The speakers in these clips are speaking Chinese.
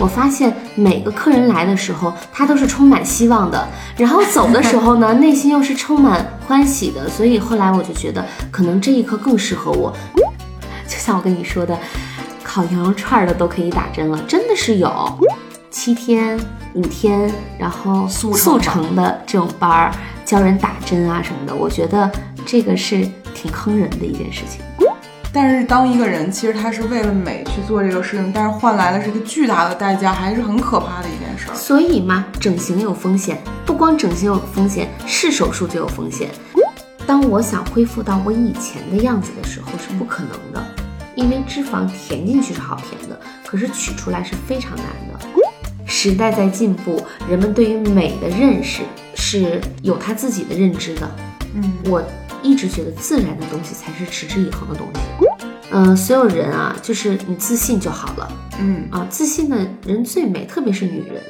我发现每个客人来的时候，他都是充满希望的，然后走的时候呢，内心又是充满欢喜的。所以后来我就觉得，可能这一刻更适合我。就像我跟你说的，烤羊肉串的都可以打针了，真的是有七天、五天，然后速速成的这种班儿，教人打针啊什么的。我觉得这个是挺坑人的一件事情。但是当一个人其实他是为了美去做这个事情，但是换来的是一个巨大的代价，还是很可怕的一件事儿。所以嘛，整形有风险，不光整形有风险，是手术就有风险。当我想恢复到我以前的样子的时候，是不可能的，因为脂肪填进去是好填的，可是取出来是非常难的。时代在进步，人们对于美的认识是有他自己的认知的。嗯，我一直觉得自然的东西才是持之以恒的东西。嗯、所有人啊，就是你自信就好了。嗯，啊，自信的人最美，特别是女人。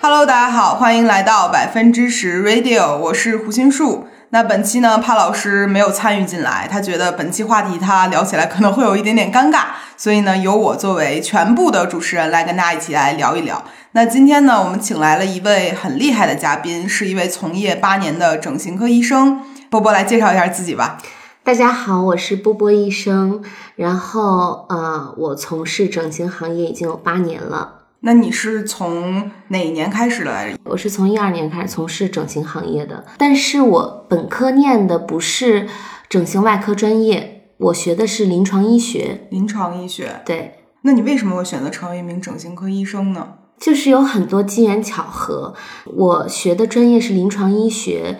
Hello，大家好，欢迎来到百分之十 Radio，我是胡心树。那本期呢，帕老师没有参与进来，他觉得本期话题他聊起来可能会有一点点尴尬，所以呢，由我作为全部的主持人来跟大家一起来聊一聊。那今天呢，我们请来了一位很厉害的嘉宾，是一位从业八年的整形科医生。波波来介绍一下自己吧。大家好，我是波波医生，然后呃，我从事整形行业已经有八年了。那你是从哪一年开始的来着？我是从一二年开始从事整形行业的，但是我本科念的不是整形外科专业，我学的是临床医学。临床医学。对，那你为什么会选择成为一名整形科医生呢？就是有很多机缘巧合。我学的专业是临床医学，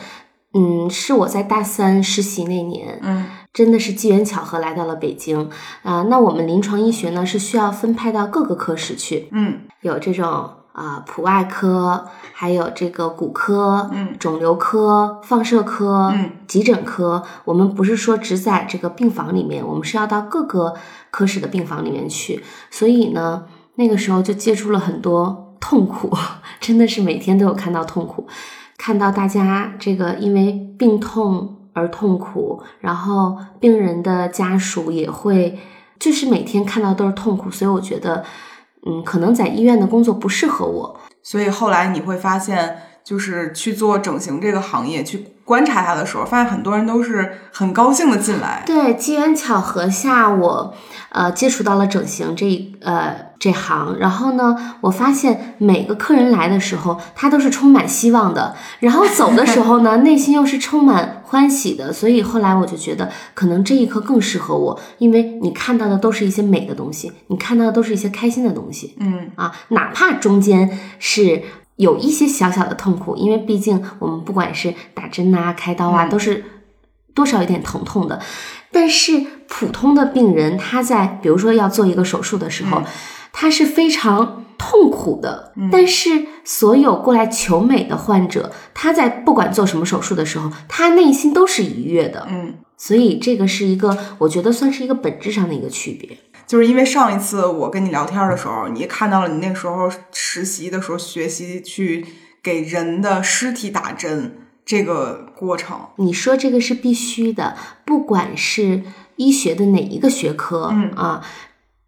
嗯，是我在大三实习那年，嗯真的是机缘巧合来到了北京。啊、那我们临床医学呢是需要分派到各个科室去，嗯。有这种啊、普外科，还有这个骨科、嗯。肿瘤科、放射科、嗯。急诊科。我们不是说只在这个病房里面，我们是要到各个科室的病房里面去。所以呢，那个时候就接触了很多痛苦，真的是每天都有看到痛苦，看到大家这个因为病痛而痛苦，然后病人的家属也会，就是每天看到都是痛苦，所以我觉得。嗯，可能在医院的工作不适合我。所以后来你会发现，就是去做整形这个行业，去观察他的时候，发现很多人都是很高兴的进来。对，机缘巧合下，我呃接触到了整形这一呃这行，然后呢，我发现每个客人来的时候，他都是充满希望的，然后走的时候呢，内心又是充满欢喜的。所以后来我就觉得，可能这一刻更适合我，因为你看到的都是一些美的东西，你看到的都是一些开心的东西。嗯啊，哪怕中间是有一些小小的痛苦，因为毕竟我们不管是打针啊、开刀啊，嗯都是多少有点疼痛的。但是普通的病人，他在比如说要做一个手术的时候，嗯他是非常痛苦的。嗯但是所有过来求美的患者，他在不管做什么手术的时候，他内心都是愉悦的。嗯，所以这个是一个，我觉得算是一个本质上的一个区别。就是因为上一次我跟你聊天的时候，你看到了你那时候实习的时候学习去给人的尸体打针这个过程。你说这个是必须的，不管是医学的哪一个学科，嗯啊，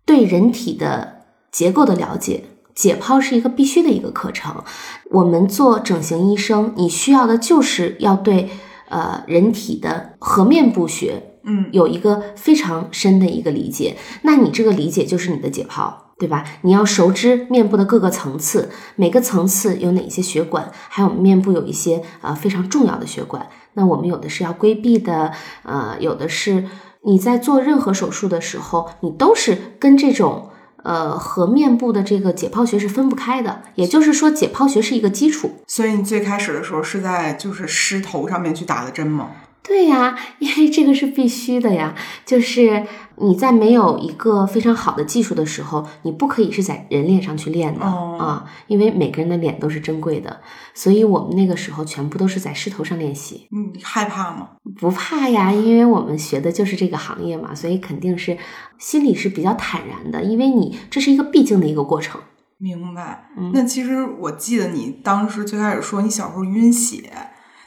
对人体的结构的了解，解剖是一个必须的一个课程。我们做整形医生，你需要的就是要对呃人体的颌面部学嗯有一个非常深的一个理解，那你这个理解就是你的解剖，对吧？你要熟知面部的各个层次，每个层次有哪些血管，还有面部有一些呃非常重要的血管。那我们有的是要规避的，呃，有的是你在做任何手术的时候，你都是跟这种呃和面部的这个解剖学是分不开的。也就是说，解剖学是一个基础。所以你最开始的时候是在就是尸头上面去打的针吗？对呀，因为这个是必须的呀。就是你在没有一个非常好的技术的时候，你不可以是在人脸上去练的、哦啊，因为每个人的脸都是珍贵的，所以我们那个时候全部都是在狮头上练习，你害怕吗？不怕呀，因为我们学的就是这个行业嘛，所以肯定是心里是比较坦然的，因为你这是一个必经的一个过程。明白。嗯那其实我记得你当时最开始说你小时候晕血，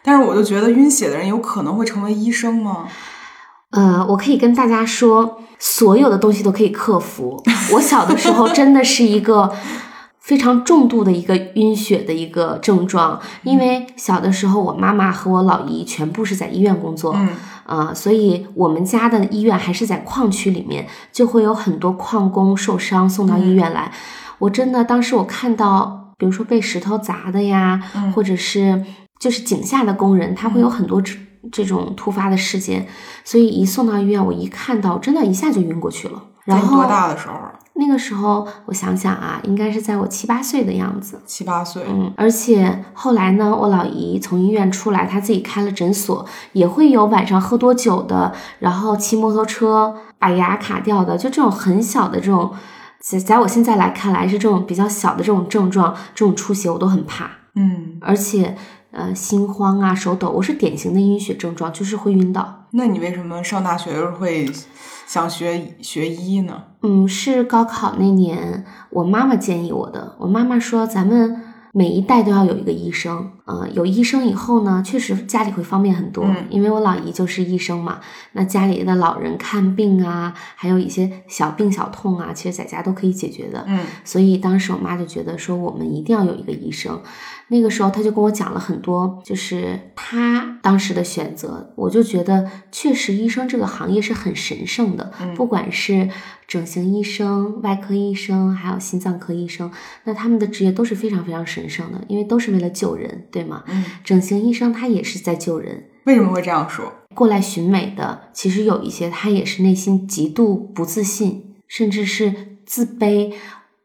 但是我就觉得晕血的人有可能会成为医生吗？呃，我可以跟大家说，所有的东西都可以克服。我小的时候真的是一个非常重度的一个晕血的一个症状，因为小的时候我妈妈和我老姨全部是在医院工作，嗯啊，所以我们家的医院还是在矿区里面，就会有很多矿工受伤送到医院来。我真的当时我看到，比如说被石头砸的呀，嗯或者是就是井下的工人，他会有很多这这种突发的事件，所以一送到医院，我一看到，真的一下就晕过去了。然后多大的时候啊？那个时候，我想想啊，应该是在我七八岁的样子。七八岁。嗯，而且后来呢，我老姨从医院出来，她自己开了诊所，也会有晚上喝多酒的，然后骑摩托车把牙卡掉的，就这种很小的这种，在在我现在来看来是这种比较小的这种症状，这种出血我都很怕，嗯，而且呃心慌啊、手抖，我是典型的晕血症状，就是会晕倒。那你为什么上大学的时候会想学学医呢？嗯，是高考那年，我妈妈建议我的。我妈妈说，咱们每一代都要有一个医生。呃，有医生以后呢，确实家里会方便很多，嗯因为我老姨就是医生嘛。那家里的老人看病啊，还有一些小病小痛啊，其实在家都可以解决的。嗯所以当时我妈就觉得说，我们一定要有一个医生。那个时候，她就跟我讲了很多，就是她当时的选择。我就觉得，确实医生这个行业是很神圣的，嗯不管是整形医生、外科医生，还有心脏科医生，那他们的职业都是非常非常神圣的，因为都是为了救人，对吗？嗯，整形医生他也是在救人，为什么会这样说？过来寻美的，其实有一些他也是内心极度不自信，甚至是自卑。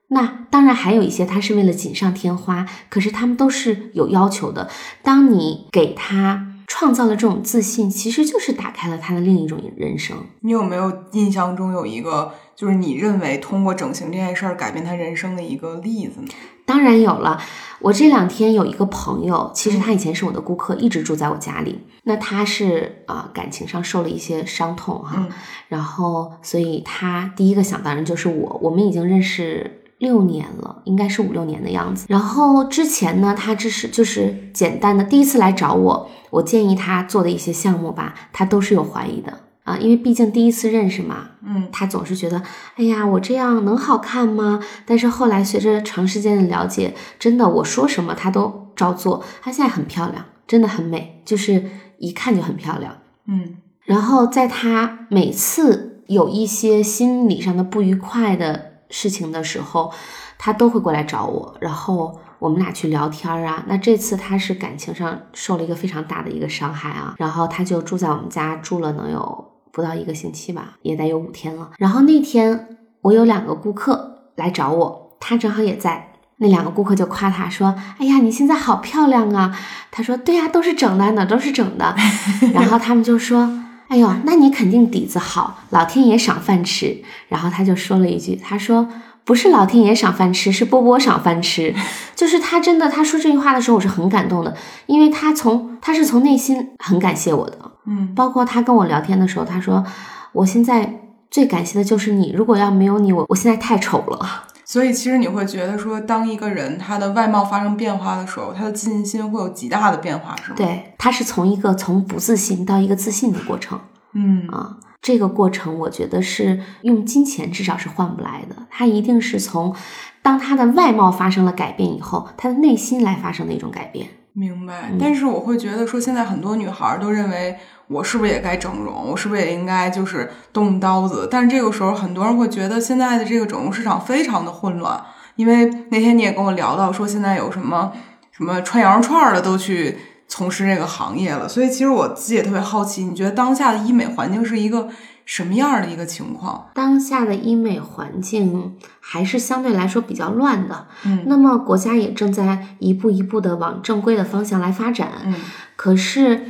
那当然还有一些他是为了锦上添花，可是他们都是有要求的。当你给他创造了这种自信，其实就是打开了他的另一种人生。你有没有印象中有一个，就是你认为通过整形这件事儿改变他人生的一个例子呢？当然有了，我这两天有一个朋友，其实他以前是我的顾客，一直住在我家里。那他是啊、感情上受了一些伤痛哈，嗯然后所以他第一个想当然就是我，我们已经认识。六年了，应该是五六年的样子。然后之前呢，他只是就是简单的第一次来找我，我建议他做的一些项目吧，他都是有怀疑的啊，因为毕竟第一次认识嘛，嗯他总是觉得，哎呀，我这样能好看吗？但是后来随着长时间的了解，真的我说什么他都照做。他现在很漂亮，真的很美，就是一看就很漂亮。嗯然后在他每次有一些心理上的不愉快的事情的时候，他都会过来找我，然后我们俩去聊天儿啊。那这次他是感情上受了一个非常大的一个伤害啊，然后他就住在我们家住了能有不到一个星期吧，也得有五天了。然后那天我有两个顾客来找我，他正好也在。那两个顾客就夸他说：“哎呀，你现在好漂亮啊！”他说：“对呀、都是整的哪，都是整的。” 然后他们就说：“哎呦，那你肯定底子好，老天爷赏饭吃。”然后他就说了一句：“他说不是老天爷赏饭吃，是波波赏饭吃。”就是他真的，他说这句话的时候，我是很感动的，因为他从他是从内心很感谢我的。嗯包括他跟我聊天的时候，他说：“我现在最感谢的就是你，如果要没有你，我我现在太丑了。”所以其实你会觉得说，当一个人他的外貌发生变化的时候，他的自信心会有极大的变化，是吗？，对，他是从一个从不自信到一个自信的过程嗯啊。这个过程，我觉得是用金钱至少是换不来的。他一定是从当他的外貌发生了改变以后，他的内心来发生的一种改变。明白。嗯但是我会觉得说，现在很多女孩儿都认为，我是不是也该整容？我是不是也应该就是动刀子？但是这个时候，很多人会觉得现在的这个整容市场非常的混乱，因为那天你也跟我聊到说，现在有什么什么穿羊肉串儿的都去从事这个行业了。所以其实我自己也特别好奇，你觉得当下的医美环境是一个什么样的一个情况？当下的医美环境还是相对来说比较乱的，嗯那么国家也正在一步一步的往正规的方向来发展。嗯可是，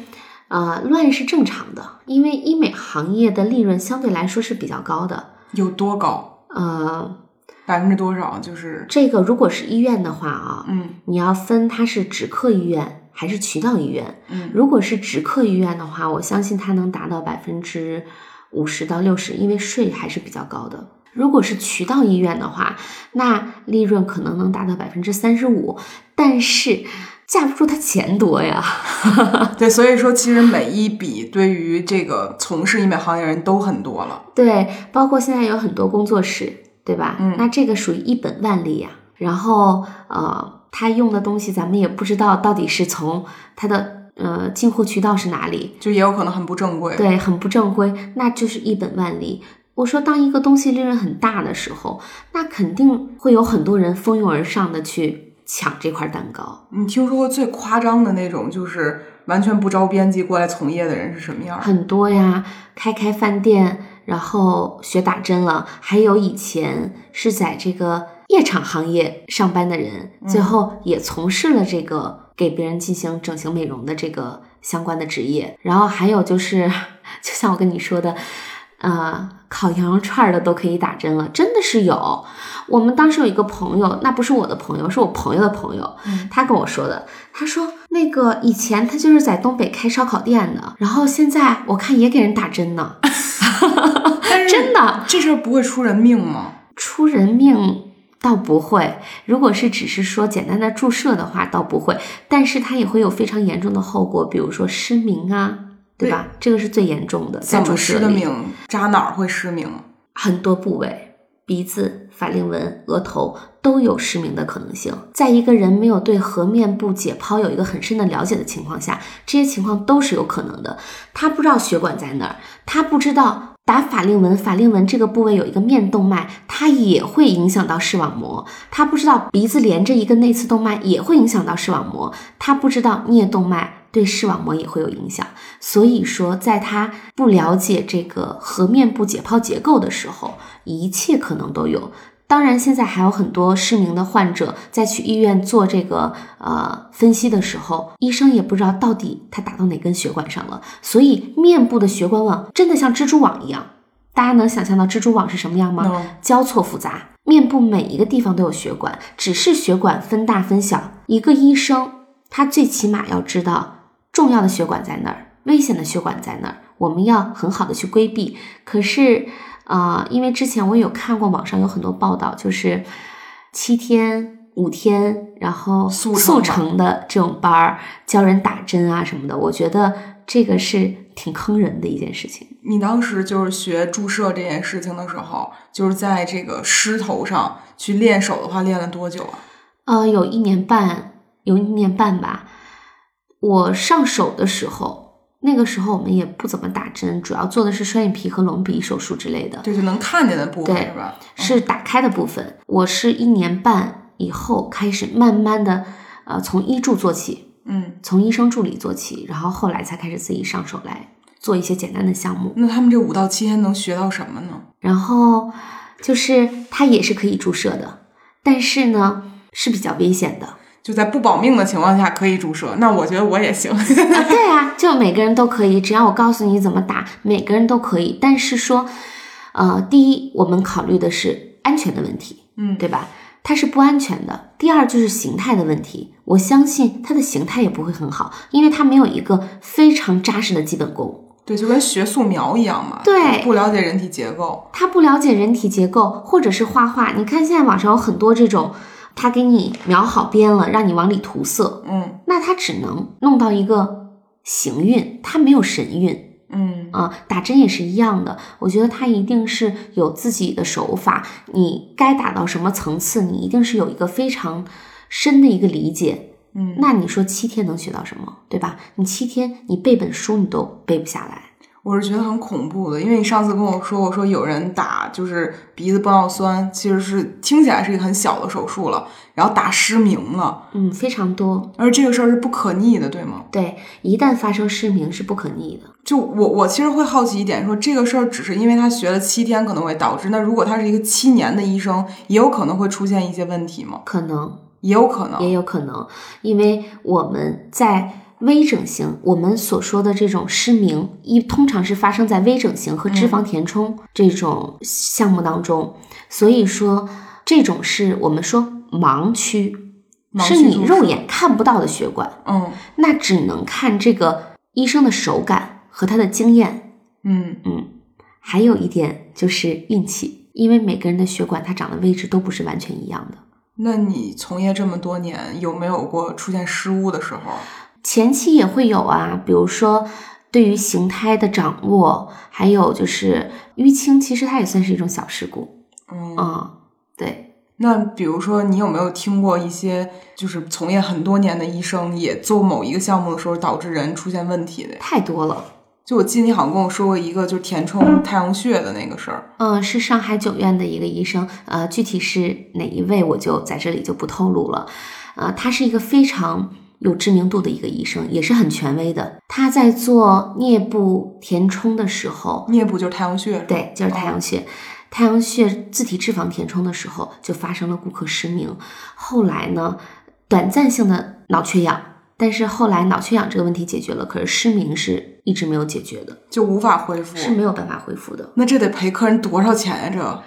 呃，乱是正常的，因为医美行业的利润相对来说是比较高的。有多高？呃，百分之多少？就是这个如果是医院的话啊，嗯你要分它是直客医院还是渠道医院。嗯如果是直客医院的话，我相信它能达到百分之五十到六十，因为税还是比较高的。如果是渠道医院的话，那利润可能能达到百分之三十五，但是架不住他钱多呀。对，所以说其实每一笔对于这个从事医美行业人都很多了。对，包括现在有很多工作室，对吧？嗯那这个属于一本万利呀。然后呃，他用的东西咱们也不知道到底是从他的呃进货渠道是哪里，就也有可能很不正规。对，很不正规，那就是一本万利。我说，当一个东西利润很大的时候，那肯定会有很多人蜂拥而上的去抢这块蛋糕。你听说过最夸张的那种，就是完全不招编辑过来从业的人是什么样？很多呀，开开饭店，然后学打针了，还有以前是在这个夜场行业上班的人，最后也从事了这个给别人进行整形美容的这个相关的职业。然后还有就是，就像我跟你说的，呃，烤羊肉串儿的都可以打针了，真的是有。我们当时有一个朋友，那不是我的朋友，是我朋友的朋友，嗯他跟我说的。他说那个以前他就是在东北开烧烤店的，然后现在我看也给人打针呢，真的这事儿不会出人命吗？出人命。倒不会，如果是只是说简单的注射的话，倒不会，但是它也会有非常严重的后果，比如说失明啊，对吧？这个是最严重的，在怎么注射里。失的明？扎哪儿会失明？很多部位，鼻子、法令纹、额头都有失明的可能性。在一个人没有对颌面部解剖有一个很深的了解的情况下，这些情况都是有可能的。他不知道血管在哪儿，他不知道打法令纹，法令纹这个部位有一个面动脉，它也会影响到视网膜。他不知道鼻子连着一个内侧动脉也会影响到视网膜，他不知道颞动脉。对视网膜也会有影响，所以说，在他不了解这个颌面部解剖结构的时候，一切可能都有。当然，现在还有很多失明的患者在去医院做这个呃分析的时候，医生也不知道到底他打到哪根血管上了。所以，面部的血管网真的像蜘蛛网一样，大家能想象到蜘蛛网是什么样吗？能交错复杂，面部每一个地方都有血管，只是血管分大分小。一个医生他最起码要知道重要的血管在那儿，危险的血管在那儿，我们要很好的去规避。可是，呃，因为之前我有看过网上有很多报道，就是七天。五天，然后速成速成的这种班儿，教人打针啊什么的，我觉得这个是挺坑人的一件事情。你当时就是学注射这件事情的时候，就是在这个狮头上去练手的话，练了多久啊？呃，有一年半，有一年半吧。我上手的时候，那个时候我们也不怎么打针，主要做的是双眼皮和隆鼻手术之类的，就是能看见的部分是吧？是打开的部分。我是一年半以后开始慢慢的，呃，从医助做起，嗯，从医生助理做起，然后后来才开始自己上手来做一些简单的项目。那他们这五到七天能学到什么呢？然后就是它也是可以注射的，但是呢是比较危险的。就在不保命的情况下可以注射，那我觉得我也行。啊，对啊，就每个人都可以，只要我告诉你怎么打，每个人都可以。但是说，呃，第一，我们考虑的是安全的问题，嗯对吧？它是不安全的。第二就是形态的问题，我相信它的形态也不会很好，因为它没有一个非常扎实的基本功。对，就跟学素描一样嘛。对不了解人体结构。他不了解人体结构，或者是画画。你看现在网上有很多这种，他给你描好边了，让你往里涂色，嗯那他只能弄到一个形韵，他没有神韵。嗯啊，打针也是一样的，我觉得他一定是有自己的手法，你该打到什么层次，你一定是有一个非常深的一个理解。嗯，那你说七天能学到什么，对吧？你七天你背本书你都背不下来。我是觉得很恐怖的，因为你上次跟我说我，说有人打就是鼻子玻尿酸，其实是听起来是一个很小的手术了，然后打失明了，嗯，非常多。而这个事儿是不可逆的，对吗？对，一旦发生失明是不可逆的。就我我其实会好奇一点，说这个事儿只是因为他学了七天可能会导致，那如果他是一个七年的医生，也有可能会出现一些问题吗？可能也有可能，也有可能，因为我们在微整形，我们所说的这种失明，一通常是发生在微整形和脂肪填充这种项目当中，所以说这种是我们说盲区，是你肉眼看不到的血管，嗯。那只能看这个医生的手感和他的经验。嗯。嗯，还有一点就是运气，因为每个人的血管它长的位置都不是完全一样的。那你从业这么多年，有没有过出现失误的时候？前期也会有啊，比如说对于形态的掌握，还有就是淤青，其实它也算是一种小事故。嗯，嗯，对，那比如说，你有没有听过一些就是从业很多年的医生也做某一个项目的时候导致人出现问题的？太多了。就我记得你好像跟我说过一个，就是填充太阳穴的那个事儿。嗯，是上海九院的一个医生，呃，具体是哪一位我就在这里就不透露了。呃，他是一个非常有知名度的一个医生，也是很权威的。他在做颞部填充的时候，颞部就是太阳穴，对，就是太阳穴。太阳穴自体脂肪填充的时候，就发生了顾客失明。后来呢，短暂性的脑缺氧，但是后来脑缺氧这个问题解决了，可是失明是一直没有解决的，就无法恢复。是没有办法恢复的。那这得赔客人多少钱呀、这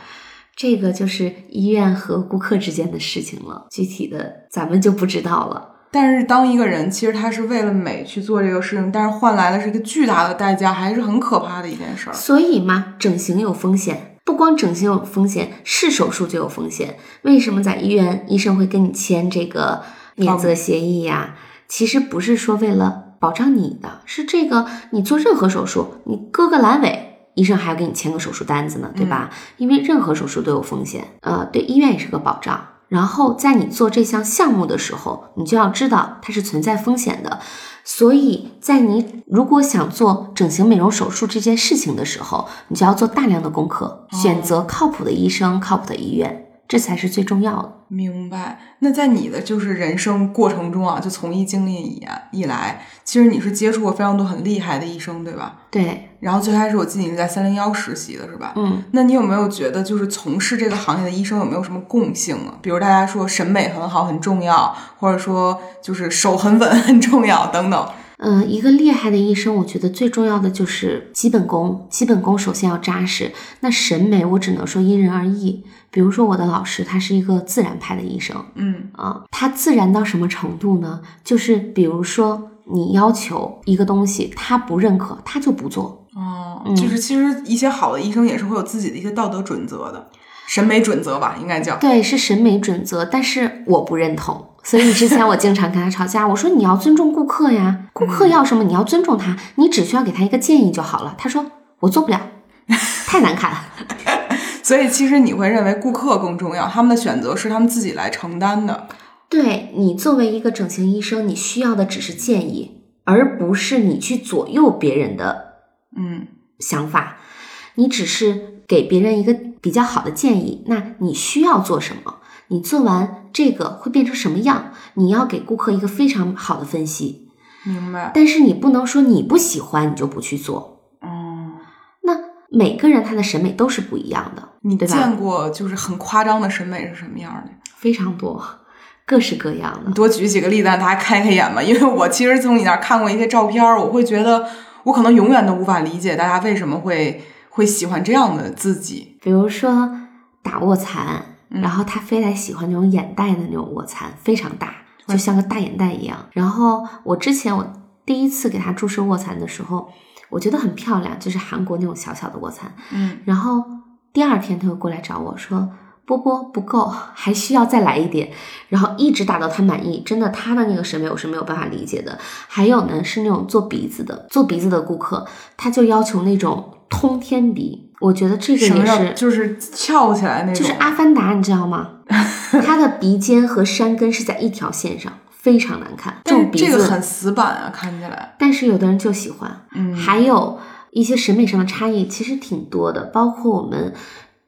这个就是医院和顾客之间的事情了，具体的咱们就不知道了。但是当一个人其实他是为了美去做这个事情，但是换来的是一个巨大的代价，还是很可怕的一件事儿。所以嘛，整形有风险，不光整形有风险，是手术就有风险。为什么在医院医生会跟你签这个免责协议呀？其实不是说为了保障你的，是这个你做任何手术，你割个阑尾。医生还要给你签个手术单子呢，对吧？因为任何手术都有风险，呃，对医院也是个保障。然后在你做这项项目的时候，你就要知道它是存在风险的。所以在你如果想做整形美容手术这件事情的时候，你就要做大量的功课，选择靠谱的医生、靠谱的医院，这才是最重要的。明白。那在你的就是人生过程中啊，就从医经历以以来，其实你是接触过非常多很厉害的医生，对吧？对，然后最开始我记得你是在三零幺实习的，是吧？嗯，那你有没有觉得，就是从事这个行业的医生有没有什么共性啊？比如大家说审美很好很重要，或者说就是手很稳 很重要等等。嗯、一个厉害的医生，我觉得最重要的就是基本功，基本功首先要扎实。那审美，我只能说因人而异。比如说我的老师，他是一个自然派的医生，嗯啊，他自然到什么程度呢？就是比如说你要求一个东西，他不认可，他就不做。哦，嗯就是其实一些好的医生也是会有自己的一些道德准则的，审美准则吧，应该叫。对，是审美准则，但是我不认同。所以之前我经常跟他吵架，我说你要尊重顾客呀，顾客要什么你要尊重他，你只需要给他一个建议就好了。他说我做不了，太难看了。所以其实你会认为顾客更重要，他们的选择是他们自己来承担的。对你作为一个整形医生，你需要的只是建议，而不是你去左右别人的嗯想法。你只是给别人一个比较好的建议，那你需要做什么？你做完这个会变成什么样？你要给顾客一个非常好的分析，明白。但是你不能说你不喜欢你就不去做。嗯，那每个人他的审美都是不一样的，你？见过就是很夸张的审美是什么样的？非常多，各式各样的你。多举几个例子让大家开开眼吧。因为我其实从你那儿看过一些照片儿，我会觉得我可能永远都无法理解大家为什么会会喜欢这样的自己。比如说打卧蚕，嗯然后他非得喜欢那种眼袋的那种卧蚕，非常大，就像个大眼袋一样。然后我之前我第一次给他注射卧蚕的时候，我觉得很漂亮，就是韩国那种小小的卧蚕。嗯，然后第二天他又过来找我说。波波不够，还需要再来一点，然后一直打到他满意。真的，他的那个审美我是没有办法理解的。还有呢，是那种做鼻子的，做鼻子的顾客，他就要求那种通天鼻。我觉得这个也是，就是翘起来那种？就是阿凡达，你知道吗？他的鼻尖和山根是在一条线上，非常难看。这种鼻子，这个很死板啊，看起来。但是有的人就喜欢。嗯，还有一些审美上的差异，其实挺多的，包括我们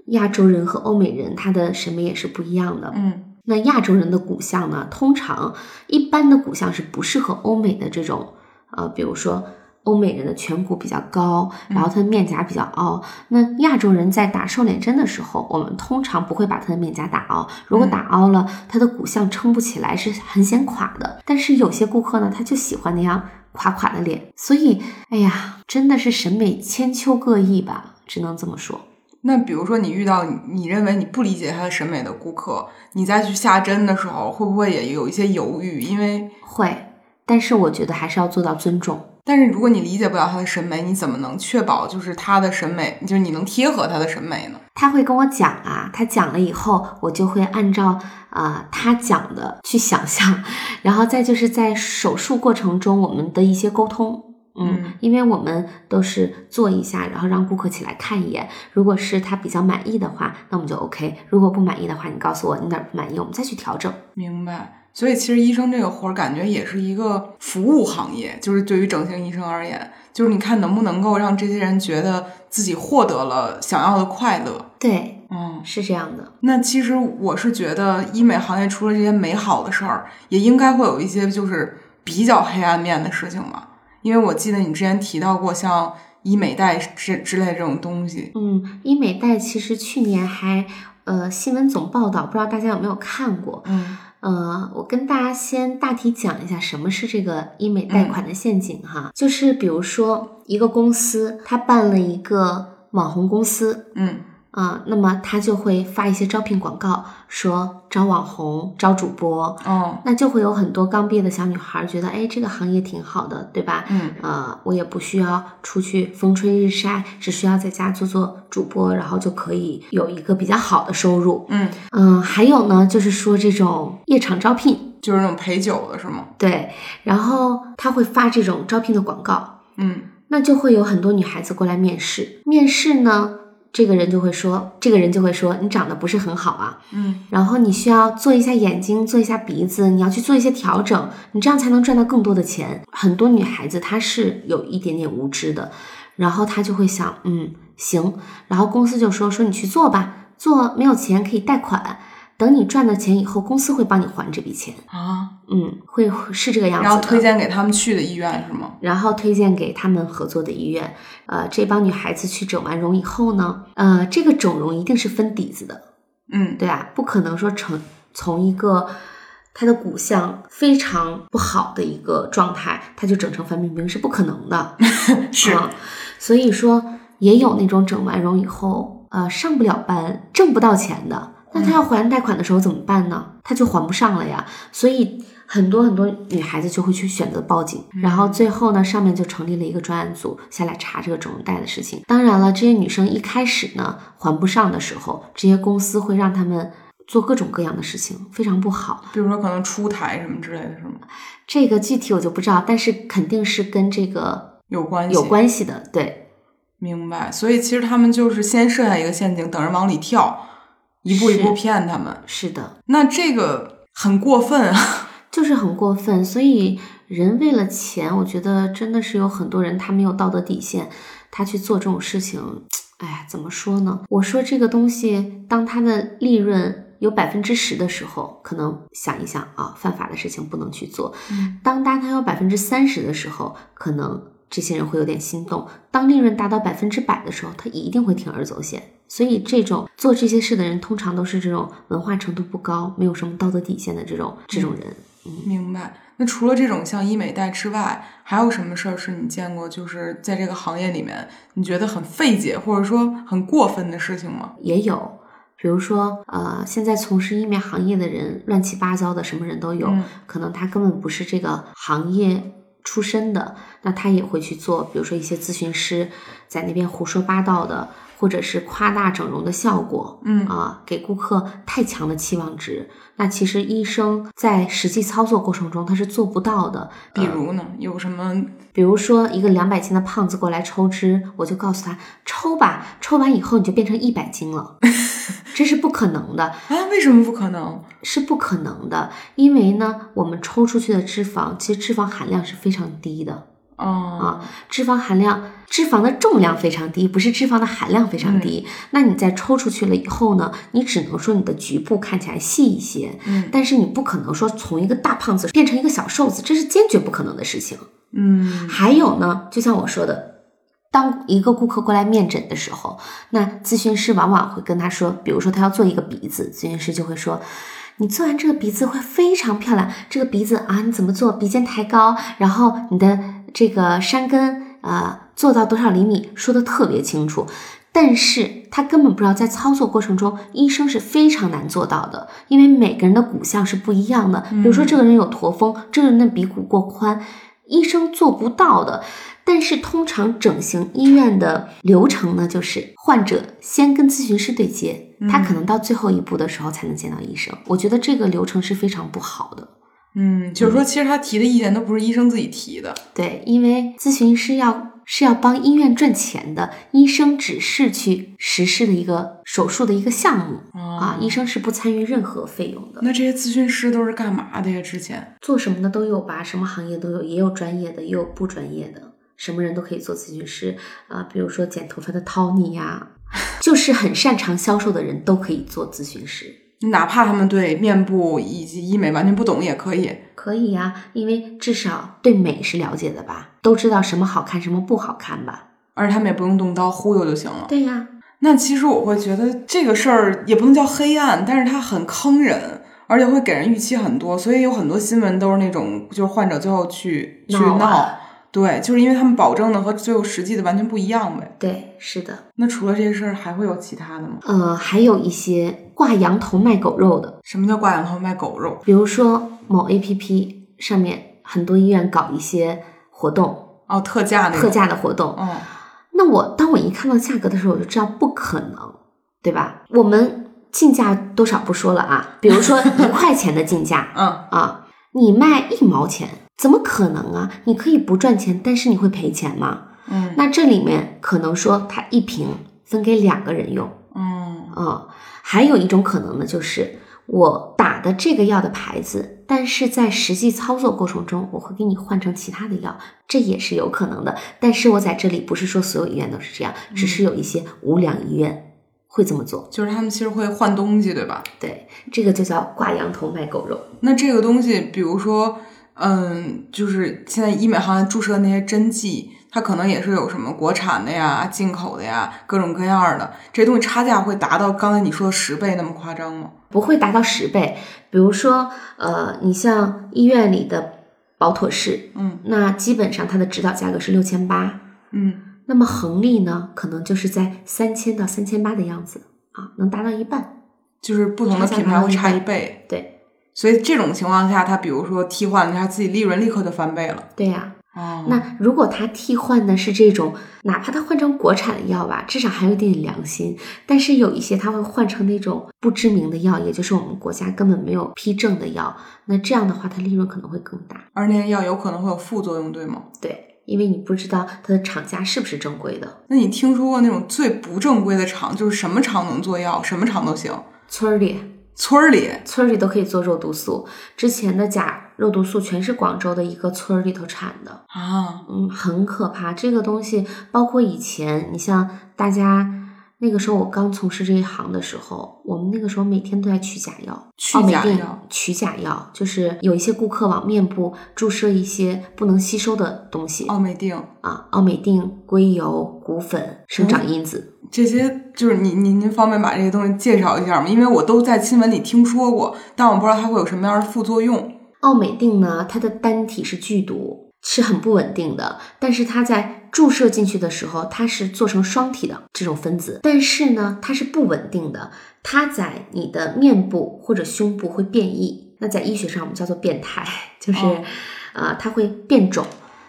亚洲人和欧美人，他的审美也是不一样的。嗯那亚洲人的骨相呢，通常一般的骨相是不适合欧美的这种，呃，比如说欧美人的颧骨比较高，然后他的面颊比较凹。那亚洲人在打瘦脸针的时候，我们通常不会把他的面颊打凹，如果打凹了，他的骨相撑不起来，是很显垮的。但是有些顾客呢，他就喜欢那样垮垮的脸，所以，哎呀，真的是审美千秋各异吧，只能这么说。那比如说你遇到你你认为你不理解他的审美的顾客，你再去下针的时候，会不会也有一些犹豫？因为会，但是我觉得还是要做到尊重。但是如果你理解不了他的审美，你怎么能确保就是他的审美，就是你能贴合他的审美呢？他会跟我讲啊，他讲了以后，我就会按照啊、他讲的去想象，然后再就是在手术过程中我们的一些沟通。嗯嗯，因为我们都是做一下，然后让顾客起来看一眼。如果是他比较满意的话，那我们就 OK；如果不满意的话，你告诉我你哪儿不满意，我们再去调整。明白。所以其实医生这个活儿感觉也是一个服务行业，就是对于整形医生而言，就是你看能不能够让这些人觉得自己获得了想要的快乐。对，嗯，是这样的。那其实我是觉得医美行业除了这些美好的事儿，也应该会有一些就是比较黑暗面的事情嘛。因为我记得你之前提到过像医美贷之之类这种东西。嗯，医美贷其实去年还呃新闻总报道，不知道大家有没有看过？嗯呃，我跟大家先大体讲一下什么是这个医美贷款的陷阱哈，就是比如说一个公司，他办了一个网红公司嗯啊、那么他就会发一些招聘广告，说招网红、招主播，哦那就会有很多刚毕业的小女孩觉得，哎，这个行业挺好的，对吧？嗯呃，我也不需要出去风吹日晒，只需要在家做做主播，然后就可以有一个比较好的收入。嗯，嗯、还有呢，就是说这种夜场招聘，就是那种陪酒的是吗？对，然后他会发这种招聘的广告，嗯那就会有很多女孩子过来面试。面试呢，这个人就会说，这个人就会说，你长得不是很好啊，嗯然后你需要做一下眼睛，做一下鼻子，你要去做一些调整，你这样才能赚到更多的钱。很多女孩子她是有一点点无知的，然后她就会想，嗯，行，然后公司就说说你去做吧，做没有钱可以贷款，等你赚了钱以后，公司会帮你还这笔钱。啊，嗯，会是这个样子。然后推荐给他们去的医院是吗？然后推荐给他们合作的医院。呃，这帮女孩子去整完容以后呢，呃，这个整容一定是分底子的，嗯对啊，不可能说成从一个她的骨相非常不好的一个状态，她就整成范冰冰是不可能的。是啊所以说也有那种整完容以后，呃，上不了班，挣不到钱的，那他要还贷款的时候怎么办呢？他就还不上了呀。所以很多很多女孩子就会去选择报警，然后最后呢，上面就成立了一个专案组下来查这个整容贷的事情。当然了，这些女生一开始呢还不上的时候，这些公司会让他们做各种各样的事情，非常不好。比如说可能出台什么之类的是吗？这个具体我就不知道，但是肯定是跟这个有关系，有关系的，对。明白。所以其实他们就是先设下一个陷阱，等人往里跳，一步一步骗他们。是的，那这个很过分啊！就是很过分。所以人为了钱，我觉得真的是有很多人他没有道德底线，他去做这种事情。哎呀，怎么说呢？我说这个东西，当它的利润有百分之十的时候，可能想一想啊，犯法的事情不能去做。嗯当当它有百分之三十的时候，可能这些人会有点心动；当利润达到百分之百的时候，他一定会铤而走险。所以，这种做这些事的人，通常都是这种文化程度不高、没有什么道德底线的这种这种人。明白。那除了这种像医美贷之外，还有什么事儿是你见过，就是在这个行业里面你觉得很费解或者说很过分的事情吗？也有，比如说，呃，现在从事医美行业的人乱七八糟的，什么人都有，嗯可能他根本不是这个行业出身的，那他也会去做，比如说一些咨询师在那边胡说八道的，或者是夸大整容的效果，嗯啊，给顾客太强的期望值，那其实医生在实际操作过程中他是做不到的，比如呢，有什么？比如说，一个两百斤的胖子过来抽脂，我就告诉他抽吧，抽完以后你就变成一百斤了，这是不可能的，啊，为什么不可能？是不可能的，因为呢，我们抽出去的脂肪，其实脂肪含量是非常低的，哦，脂肪含量，脂肪的重量非常低，不是脂肪的含量非常低。那你在抽出去了以后呢，你只能说你的局部看起来细一些，嗯但是你不可能说从一个大胖子变成一个小瘦子，这是坚决不可能的事情。嗯还有呢，就像我说的，当一个顾客过来面诊的时候，那咨询师往往会跟他说，比如说他要做一个鼻子，咨询师就会说。你做完这个鼻子会非常漂亮，这个鼻子啊，你怎么做？鼻尖抬高，然后你的这个山根呃做到多少厘米，说的特别清楚。但是他根本不知道，在操作过程中，医生是非常难做到的，因为每个人的骨相是不一样的。比如说，这个人有驼峰，这个人的鼻骨过宽，医生做不到的。但是通常整形医院的流程呢，就是患者先跟咨询师对接，他可能到最后一步的时候才能见到医生。我觉得这个流程是非常不好的。嗯，就是说，其实他提的意见都不是医生自己提的。对，因为咨询师要是要帮医院赚钱的，医生只是去实施的一个手术的一个项目啊，医生是不参与任何费用的。那这些咨询师都是干嘛的呀？之前做什么的都有吧，什么行业都有，也有专业的，也有不专业的。什么人都可以做咨询师啊，比如说剪头发的 Tony 呀，就是很擅长销售的人都可以做咨询师，哪怕他们对面部以及医美完全不懂也可以。可以呀，因为至少对美是了解的吧，都知道什么好看什么不好看吧，而且他们也不用动刀忽悠就行了。对呀，那其实我会觉得这个事儿也不能叫黑暗，但是它很坑人，而且会给人预期很多，所以有很多新闻都是那种就是患者最后去去闹。对，就是因为他们保证的和最后实际的完全不一样呗。对，是的。那除了这些事儿，还会有其他的吗？呃，还有一些挂羊头卖狗肉的。什么叫挂羊头卖狗肉？比如说某 APP 上面很多医院搞一些活动哦，特价特价的活动。嗯，那我当我一看到价格的时候，我就知道不可能，对吧？我们进价多少不说了啊，比如说一块钱的进价，嗯啊，你卖一毛钱。怎么可能啊？你可以不赚钱，但是你会赔钱吗？嗯，那这里面可能说他一瓶分给两个人用，嗯啊，还有一种可能呢，就是我打的这个药的牌子，但是在实际操作过程中，我会给你换成其他的药，这也是有可能的。但是我在这里不是说所有医院都是这样，只是有一些无良医院会这么做，就是他们其实会换东西，对吧？对，这个就叫挂羊头卖狗肉。那这个东西，比如说。嗯，就是现在医美行业注射那些针剂，它可能也是有什么国产的呀、进口的呀，各种各样的。这些东西差价会达到刚才你说的十倍那么夸张吗？不会达到十倍。比如说，呃，你像医院里的保妥适，嗯，那基本上它的指导价格是六千八，嗯，那么恒力呢，可能就是在三千到三千八的样子啊，能达到一半，就是不同的品牌会差一倍，对。所以这种情况下，它比如说替换了他自己利润立刻就翻倍了。对呀，哦，那如果他替换的是这种，哪怕他换成国产的药吧，至少还有一点良心。但是有一些他会换成那种不知名的药，也就是我们国家根本没有批证的药，那这样的话，它利润可能会更大。而那些药有可能会有副作用，对吗？对，因为你不知道它的厂家是不是正规的。那你听说过那种最不正规的厂，就是什么厂能做药，什么厂都行？村里。村儿里，村儿里都可以做肉毒素。之前的假肉毒素全是广州的一个村儿里头产的。啊，嗯，很可怕。这个东西，包括以前，你像大家那个时候，我刚从事这一行的时候，我们那个时候每天都在取假药，取假药，取假药，就是有一些顾客往面部注射一些不能吸收的东西，奥美定。啊，奥美定、硅油、骨粉、生长因子。这些就是您您您方便把这些东西介绍一下吗？因为我都在新闻里听说过，但我不知道它会有什么样的副作用。奥美定呢，它的单体是剧毒，是很不稳定的。但是它在注射进去的时候，它是做成双体的这种分子，但是呢，它是不稳定的。它在你的面部或者胸部会变异，那在医学上我们叫做变态，就是呃，它会变种。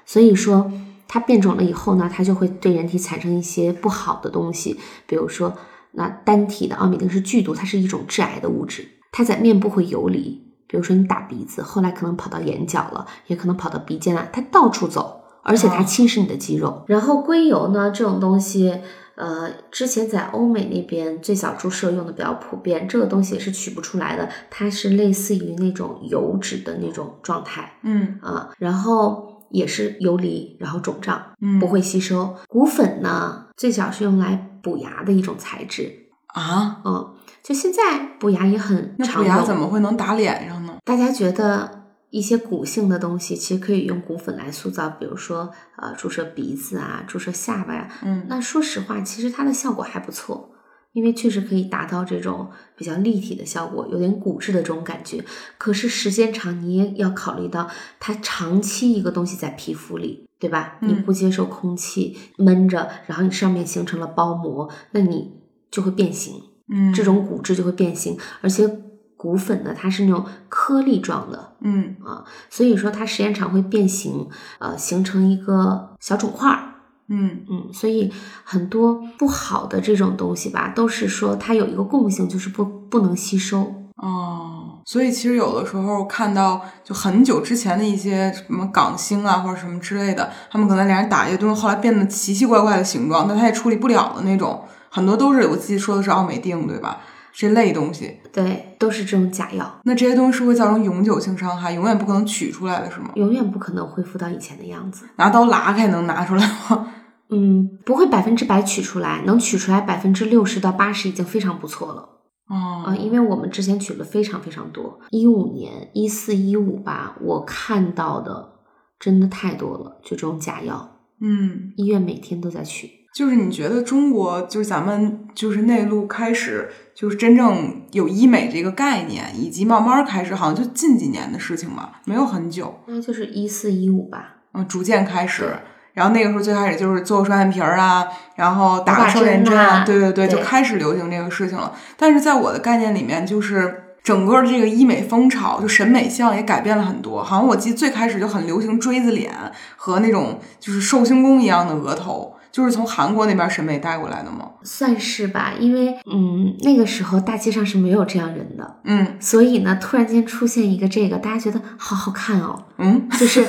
所以说。它变种了以后呢，它就会对人体产生一些不好的东西，比如说，那单体的奥米定是剧毒，它是一种致癌的物质，它在面部会游离，比如说你打鼻子，后来可能跑到眼角了，也可能跑到鼻尖了，它到处走，而且它侵蚀你的肌肉。然后硅油呢，这种东西，呃，之前在欧美那边最早注射用的比较普遍，这个东西也是取不出来的，它是类似于那种油脂的那种状态，嗯啊，然后。也是游离，然后肿胀，嗯，不会吸收。骨粉呢，最早是用来补牙的一种材质啊，嗯，就现在补牙也很常用。补牙怎么会能打脸上呢？大家觉得一些骨性的东西其实可以用骨粉来塑造，比如说呃注射鼻子啊，注射下巴呀，嗯，那说实话，其实它的效果还不错。因为确实可以达到这种比较立体的效果，有点骨质的这种感觉。可是时间长，你也要考虑到它长期一个东西在皮肤里，对吧？你不接受空气闷着，然后你上面形成了包膜，那你就会变形。嗯，这种骨质就会变形，而且骨粉呢，它是那种颗粒状的，嗯啊，所以说它时间长会变形，呃，形成一个小肿块儿。嗯嗯，所以很多不好的这种东西吧，都是说它有一个共性，就是不不能吸收。哦，所以其实有的时候看到就很久之前的一些什么港星啊或者什么之类的，他们可能连人打一顿，后来变得奇奇怪怪的形状，但他也处理不了的那种，很多都是我记得说的是奥美定对吧？这类东西，对，都是这种假药，那这些东西是会造成永久性伤害，永远不可能取出来的是吗？永远不可能恢复到以前的样子。拿刀拉开能拿出来吗？嗯，不会百分之百取出来，能取出来百分之六十到八十已经非常不错了。哦啊，因为我们之前取了非常非常多，一五年、一四、一五吧，我看到的真的太多了，就这种假药，嗯，医院每天都在取。就是你觉得中国就是咱们就是内陆开始就是真正有医美这个概念，以及慢慢开始，好像就近几年的事情嘛，没有很久，那就是一四一五吧，嗯，逐渐开始。然后那个时候最开始就是做双眼皮儿啊，然后打瘦脸针针啊对对对，就开始流行这个事情了。但是在我的概念里面，就是整个的这个医美风潮，就审美向也改变了很多。好像我记得最开始就很流行锥子脸和那种就是寿星公一样的额头，就是从韩国那边审美带过来的吗？算是吧，因为嗯，那个时候大街上是没有这样人的，嗯所以呢，突然间出现一个这个，大家觉得好好看哦，嗯，就是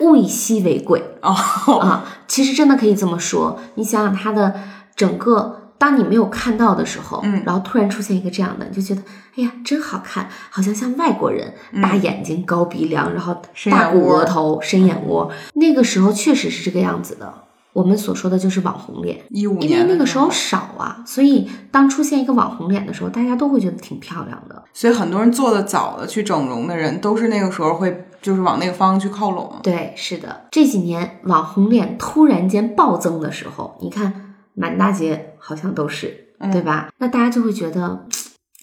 物以稀为贵。哦，啊，其实真的可以这么说。你想想它的整个，当你没有看到的时候，嗯然后突然出现一个这样的，你就觉得，哎呀，真好看，好像像外国人，大眼睛、高鼻梁，然后大骨额头、深眼窝。那个时候确实是这个样子的。我们所说的就是网红脸，一五因为那个时候少啊，所以当出现一个网红脸的时候，大家都会觉得挺漂亮的。所以很多人做的早的去整容的人，都是那个时候会就是往那个方向去靠拢。对，是的，这几年网红脸突然间暴增的时候，你看满大街好像都是，嗯对吧？那大家就会觉得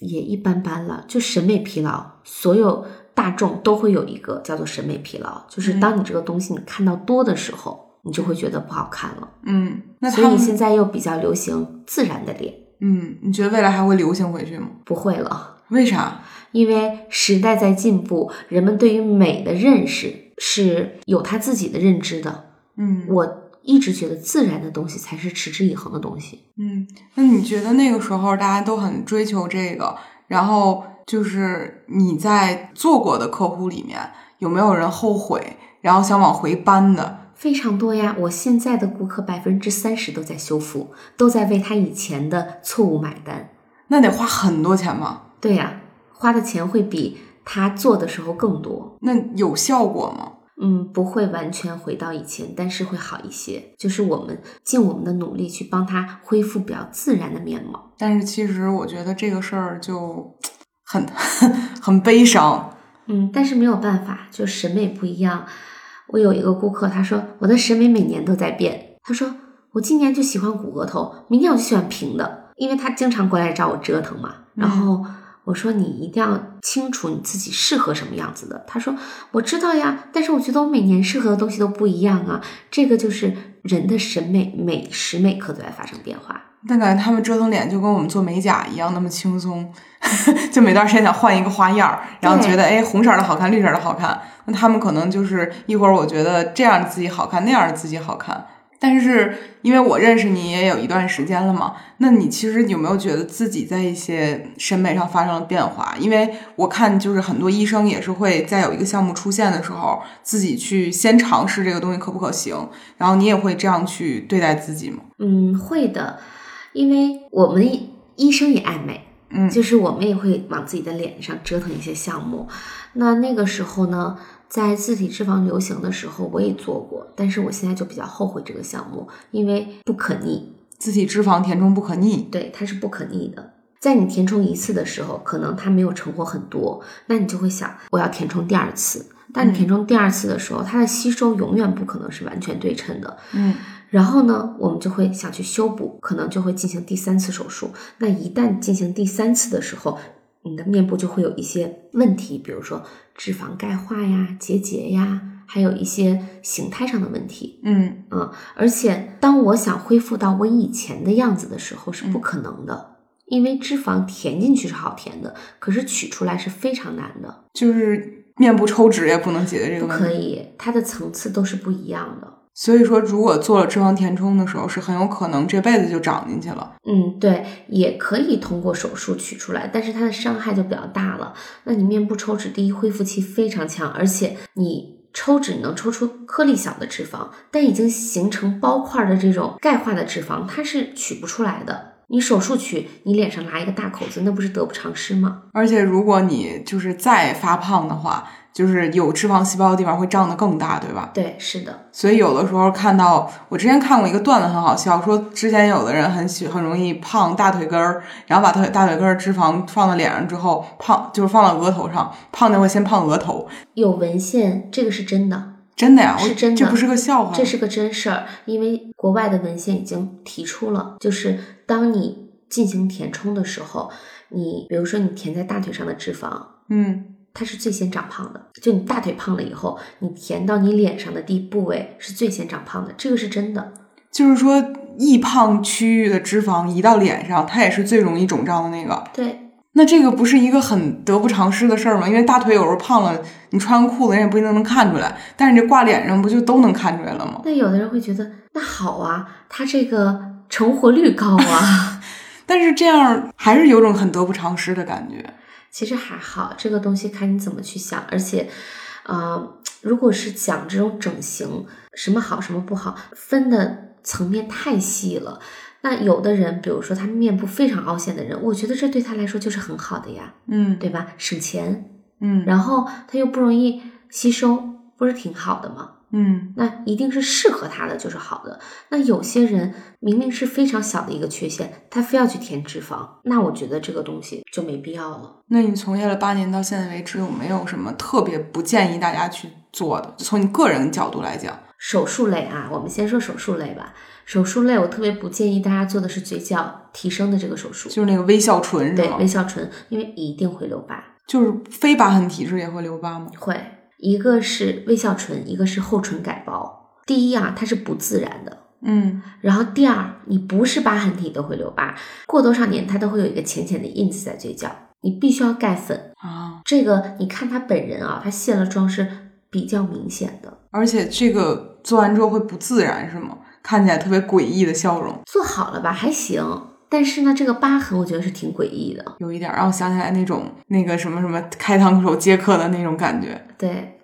也一般般了，就审美疲劳，所有大众都会有一个叫做审美疲劳，就是嗯当你这个东西你看到多的时候，你就会觉得不好看了。嗯，那所以现在又比较流行自然的脸，嗯，你觉得未来还会流行回去吗？不会了。为啥？因为时代在进步，人们对于美的认识是有他自己的认知的。嗯我一直觉得自然的东西才是持之以恒的东西。嗯，那你觉得那个时候大家都很追求这个，然后就是你在做过的客户里面有没有人后悔，然后想往回搬的？非常多呀！我现在的顾客百分之三十都在修复，都在为他以前的错误买单。那得花很多钱吗？对呀，花的钱会比他做的时候更多。那有效果吗？嗯，不会完全回到以前，但是会好一些。就是我们尽我们的努力去帮他恢复比较自然的面貌。但是其实我觉得这个事儿就很 很悲伤。嗯，但是没有办法，就审美不一样。我有一个顾客，他说我的审美每年都在变。他说我今年就喜欢骨额头，明年我就喜欢平的，因为他经常过来找我折腾嘛。然后我说你一定要清楚你自己适合什么样子的。他说我知道呀，但是我觉得我每年适合的东西都不一样啊。这个就是人的审美每时每刻都在发生变化。但感觉他们折腾脸就跟我们做美甲一样那么轻松，就每段时间想换一个花样儿，然后觉得哎红色儿的好看，绿色儿的好看。那他们可能就是一会儿我觉得这样的自己好看，那样的自己好看。但是因为我认识你也有一段时间了嘛，那你其实有没有觉得自己在一些审美上发生了变化？因为我看就是很多医生也是会在有一个项目出现的时候，自己去先尝试这个东西可不可行，然后你也会这样去对待自己吗？嗯，会的，因为我们医医生也爱美，嗯就是我们也会往自己的脸上折腾一些项目。那那个时候呢，在自体脂肪流行的时候，我也做过，但是我现在就比较后悔这个项目，因为不可逆，自体脂肪填充不可逆。对，它是不可逆的。在你填充一次的时候，可能它没有成活很多，那你就会想，我要填充第二次。但你填充第二次的时候，它的吸收永远不可能是完全对称的。嗯然后呢，我们就会想去修补，可能就会进行第三次手术。那一旦进行第三次的时候，你的面部就会有一些问题，比如说脂肪钙化呀、结节呀，还有一些形态上的问题。嗯嗯，而且当我想恢复到我以前的样子的时候，是不可能的。因为脂肪填进去是好填的，可是取出来是非常难的，就是面部抽脂也不能解决这个不问题。可以，它的层次都是不一样的。所以说，如果做了脂肪填充的时候，是很有可能这辈子就长进去了。嗯，对，也可以通过手术取出来，但是它的伤害就比较大了。那你面部抽脂，第一恢复期非常强，而且你抽脂能抽出颗粒小的脂肪，但已经形成包块的这种钙化的脂肪，它是取不出来的。你手术取，你脸上拉一个大口子，那不是得不偿失吗？而且，如果你就是再发胖的话，就是有脂肪细胞的地方会胀得更大，对吧？对，是的，所以有的时候看到，我之前看过一个段子很好笑，说之前有的人很喜很容易胖大腿根儿，然后把腿大腿根儿脂肪放到脸上之后，胖就是放到额头上，胖的会先胖额头，有文献，这个是真的。真的呀，我是真的这不是个笑话。这是个真事儿，因为国外的文献已经提出了，就是当你进行填充的时候，你比如说你填在大腿上的脂肪，嗯，它是最先长胖的。就你大腿胖了以后，你填到你脸上的地部位是最先长胖的，这个是真的。就是说易胖区域的脂肪移到脸上，它也是最容易肿胀的那个。对，那这个不是一个很得不偿失的事儿吗？因为大腿有时候胖了，你穿裤子人也不一定能看出来，但是你这挂脸上不就都能看出来了吗？那有的人会觉得那好啊，它这个成活率高啊。但是这样还是有种很得不偿失的感觉。其实还好，这个东西看你怎么去想，而且，呃，如果是讲这种整形，什么好什么不好，分的层面太细了。那有的人，比如说他面部非常凹陷的人，我觉得这对他来说就是很好的呀，嗯对吧？省钱，嗯然后他又不容易吸收，不是挺好的吗？嗯那一定是适合他的就是好的。那有些人明明是非常小的一个缺陷，他非要去填脂肪，那我觉得这个东西就没必要了。那你从业了八年到现在为止，有没有什么特别不建议大家去做的？从你个人角度来讲，手术类啊，我们先说手术类吧。手术类，我特别不建议大家做的是嘴角提升的这个手术，就是那个微笑唇是吗对微？笑唇，因为一定会留疤。就是非疤痕体质也会留疤吗？会，一个是微笑唇，一个是厚唇改薄。第一啊，它是不自然的。嗯然后第二，你不是疤痕体都会留疤，过多少年它都会有一个浅浅的印子在嘴角，你必须要盖粉。啊，这个你看他本人啊，他卸了妆是比较明显的。而且这个做完之后会不自然是吗？看起来特别诡异的笑容，做好了吧，还行。但是呢，这个疤痕我觉得是挺诡异的。有一点让我想起来那种那个什么什么开膛手杰克的那种感觉。对，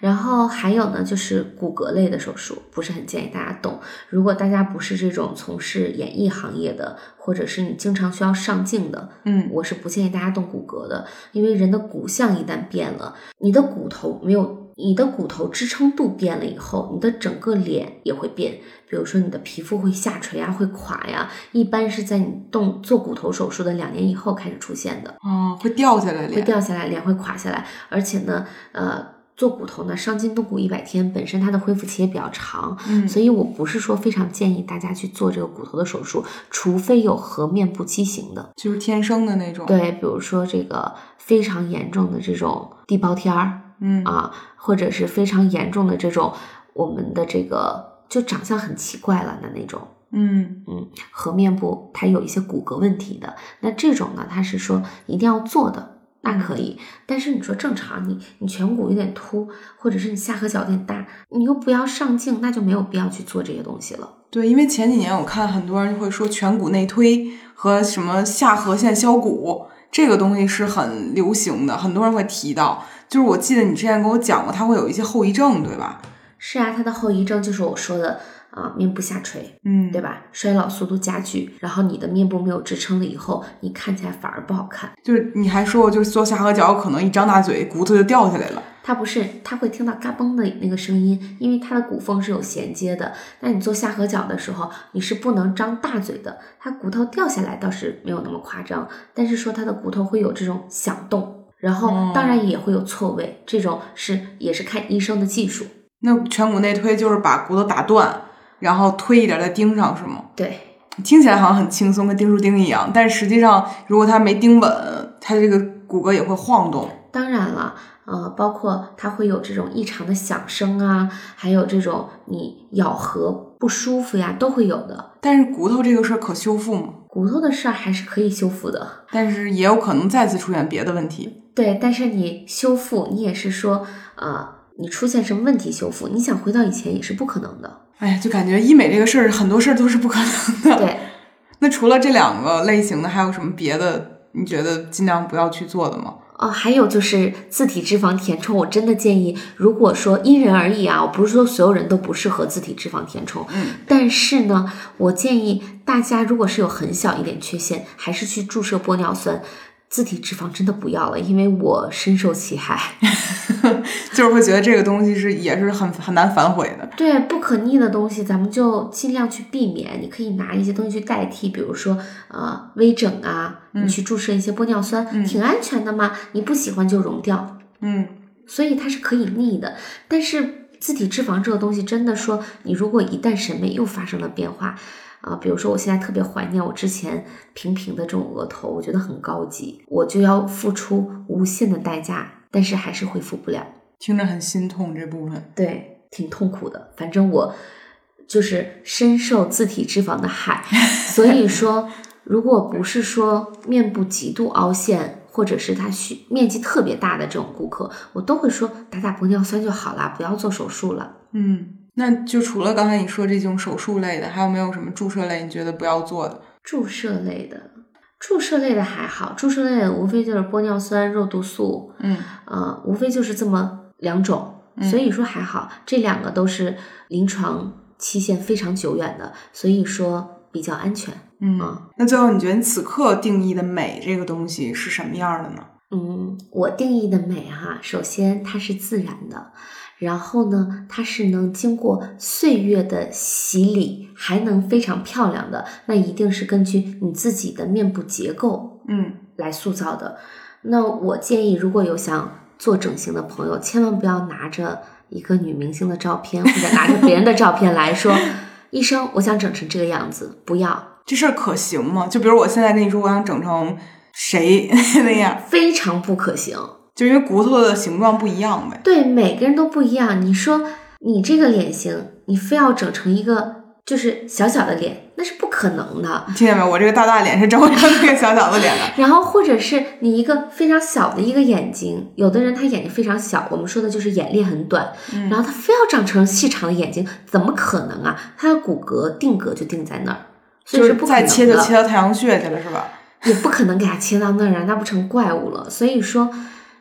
然后还有呢，就是骨骼类的手术，不是很建议大家动。如果大家不是这种从事演艺行业的，或者是你经常需要上镜的，嗯我是不建议大家动骨骼的，因为人的骨相一旦变了，你的骨头没有，你的骨头支撑度变了以后，你的整个脸也会变。比如说你的皮肤会下垂啊，会垮呀，一般是在你动做骨头手术的两年以后开始出现的。哦，会掉下来会。掉下来，脸会垮下来，而且呢，呃，做骨头呢，伤筋动骨一百天，本身它的恢复期也比较长，嗯所以我不是说非常建议大家去做这个骨头的手术，除非有颌面部畸形的，就是天生的那种。，对，比如说这个非常严重的这种地包天儿嗯啊，或者是非常严重的这种我们的这个就长相很奇怪了的那种。嗯嗯，颌面部它有一些骨骼问题的，那这种呢，它是说一定要做的，那可以。但是你说正常，你你颧骨有点凸，或者是你下颌角有点大，你又不要上镜，那就没有必要去做这些东西了。对，因为前几年我看很多人会说颧骨内推和什么下颌线削骨这个东西是很流行的，很多人会提到。就是我记得你之前跟我讲过，它会有一些后遗症，对吧？是啊，它的后遗症就是我说的啊、面部下垂，嗯对吧？衰老速度加剧，然后你的面部没有支撑了以后，你看起来反而不好看。就是你还说过，就是做下颌角可能一张大嘴，骨头就掉下来了。它不是，它会听到嘎嘣的那个声音，因为它的骨缝是有衔接的。那你做下颌角的时候，你是不能张大嘴的，它骨头掉下来倒是没有那么夸张，但是说它的骨头会有这种响动，然后哦当然也会有错位，这种是也是看医生的技术。那颧骨内推就是把骨头打断，然后推一点再钉上，是吗？对，听起来好像很轻松，跟钉书钉一样，但实际上如果它没钉稳，它这个骨骼也会晃动。当然了，呃，包括它会有这种异常的响声啊，还有这种你咬合不舒服呀，都会有的。但是骨头这个事儿可修复吗？骨头的事儿还是可以修复的，但是也有可能再次出现别的问题。对，但是你修复，你也是说，呃，你出现什么问题修复，你想回到以前也是不可能的。哎呀，就感觉医美这个事儿，很多事儿都是不可能的。对，那除了这两个类型的，还有什么别的？你觉得尽量不要去做的吗？哦，还有就是自体脂肪填充，我真的建议，如果说因人而异啊，我不是说所有人都不适合自体脂肪填充，嗯，但是呢，我建议大家如果是有很小一点缺陷，还是去注射玻尿酸。自体脂肪真的不要了，因为我深受其害，就是会觉得这个东西是也是很很难反悔的。对，不可逆的东西，咱们就尽量去避免。你可以拿一些东西去代替，比如说呃微整啊，你去注射一些玻尿酸，挺安全的嘛。你不喜欢就溶掉，嗯，所以它是可以逆的。但是自体脂肪这个东西，真的说，你如果一旦审美又发生了变化。啊，比如说我现在特别怀念我之前平平的这种额头，我觉得很高级，我就要付出无限的代价，但是还是恢复不了，听着很心痛这部分，对，挺痛苦的。反正我就是深受自体脂肪的害，所以说，如果不是说面部极度凹陷，或者是他需面积特别大的这种顾客，我都会说打打玻尿酸就好了，不要做手术了。嗯。那就除了刚才你说这种手术类的，还有没有什么注射类你觉得不要做的？注射类的，注射类的还好，注射类的无非就是玻尿酸、肉毒素，嗯，呃，无非就是这么两种，所以说还好，这两个都是临床期限非常久远的，所以说比较安全。嗯，那最后你觉得你此刻定义的美这个东西是什么样的呢？嗯，我定义的美哈，首先它是自然的。然后呢，它是能经过岁月的洗礼，还能非常漂亮的，那一定是根据你自己的面部结构，嗯，来塑造的。那我建议，如果有想做整形的朋友，千万不要拿着一个女明星的照片，或者拿着别人的照片来说，医生，我想整成这个样子，不要。这事儿可行吗？就比如我现在跟你说，我想整成谁 那样，非常不可行。就因为骨头的形状不一样呗。对，每个人都不一样。你说你这个脸型，你非要整成一个就是小小的脸，那是不可能的。听见没？我这个大大脸是整不成那个小小的脸的。然后或者是你一个非常小的一个眼睛，有的人他眼睛非常小，我们说的就是眼裂很短，然后他非要长成细长的眼睛，怎么可能啊？他的骨骼定格就定在那儿，所以是不可能的。再切就切到太阳穴去了，是吧？也不可能给他切到那儿啊，那不成怪物了。所以说。